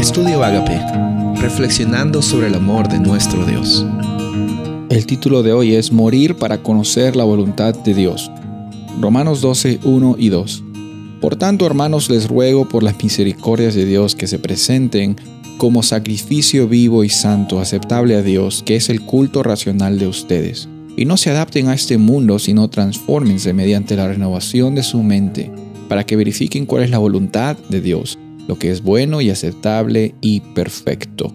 Estudio Agape, reflexionando sobre el amor de nuestro Dios. El título de hoy es Morir para conocer la voluntad de Dios. Romanos 12, 1 y 2. Por tanto, hermanos, les ruego por las misericordias de Dios que se presenten como sacrificio vivo y santo, aceptable a Dios, que es el culto racional de ustedes. Y no se adapten a este mundo, sino transfórmense mediante la renovación de su mente, para que verifiquen cuál es la voluntad de Dios lo que es bueno y aceptable y perfecto.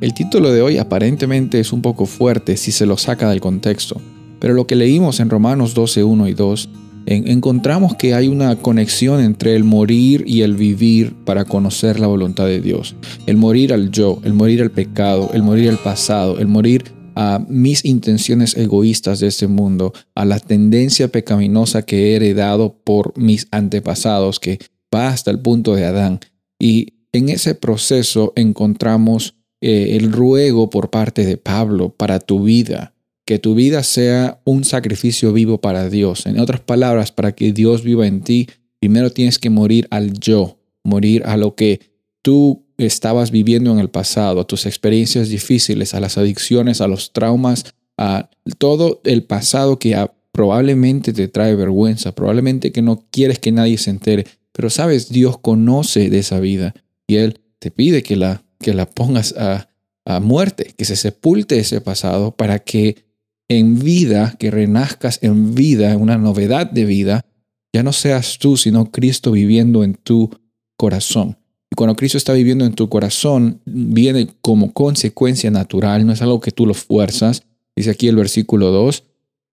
El título de hoy aparentemente es un poco fuerte si se lo saca del contexto, pero lo que leímos en Romanos 12, 1 y 2, encontramos que hay una conexión entre el morir y el vivir para conocer la voluntad de Dios. El morir al yo, el morir al pecado, el morir al pasado, el morir a mis intenciones egoístas de este mundo, a la tendencia pecaminosa que he heredado por mis antepasados, que va hasta el punto de Adán. Y en ese proceso encontramos eh, el ruego por parte de Pablo para tu vida, que tu vida sea un sacrificio vivo para Dios. En otras palabras, para que Dios viva en ti, primero tienes que morir al yo, morir a lo que tú estabas viviendo en el pasado, a tus experiencias difíciles, a las adicciones, a los traumas, a todo el pasado que probablemente te trae vergüenza, probablemente que no quieres que nadie se entere. Pero sabes, Dios conoce de esa vida y Él te pide que la, que la pongas a, a muerte, que se sepulte ese pasado para que en vida, que renazcas en vida, una novedad de vida, ya no seas tú, sino Cristo viviendo en tu corazón. Y cuando Cristo está viviendo en tu corazón, viene como consecuencia natural, no es algo que tú lo fuerzas. Dice aquí el versículo 2,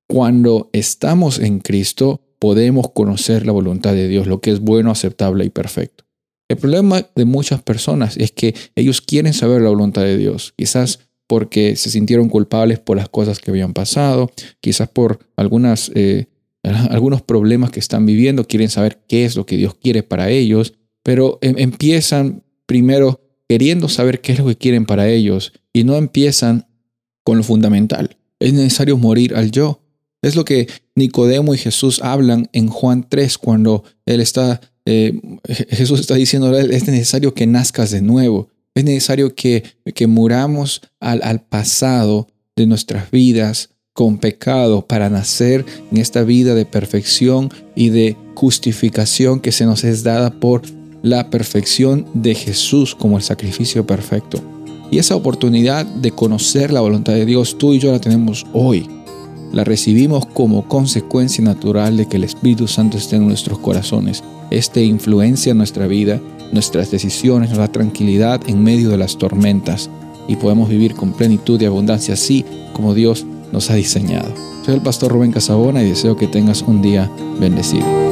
cuando estamos en Cristo, podemos conocer la voluntad de Dios, lo que es bueno, aceptable y perfecto. El problema de muchas personas es que ellos quieren saber la voluntad de Dios, quizás porque se sintieron culpables por las cosas que habían pasado, quizás por algunas, eh, algunos problemas que están viviendo, quieren saber qué es lo que Dios quiere para ellos, pero em, empiezan primero queriendo saber qué es lo que quieren para ellos y no empiezan con lo fundamental. Es necesario morir al yo. Es lo que Nicodemo y Jesús hablan en Juan 3 cuando él está, eh, Jesús está diciendo, es necesario que nazcas de nuevo, es necesario que, que muramos al, al pasado de nuestras vidas con pecado para nacer en esta vida de perfección y de justificación que se nos es dada por la perfección de Jesús como el sacrificio perfecto. Y esa oportunidad de conocer la voluntad de Dios, tú y yo la tenemos hoy la recibimos como consecuencia natural de que el Espíritu Santo esté en nuestros corazones. Este influencia nuestra vida, nuestras decisiones, nuestra tranquilidad en medio de las tormentas y podemos vivir con plenitud y abundancia así como Dios nos ha diseñado. Soy el pastor Rubén Casabona y deseo que tengas un día bendecido.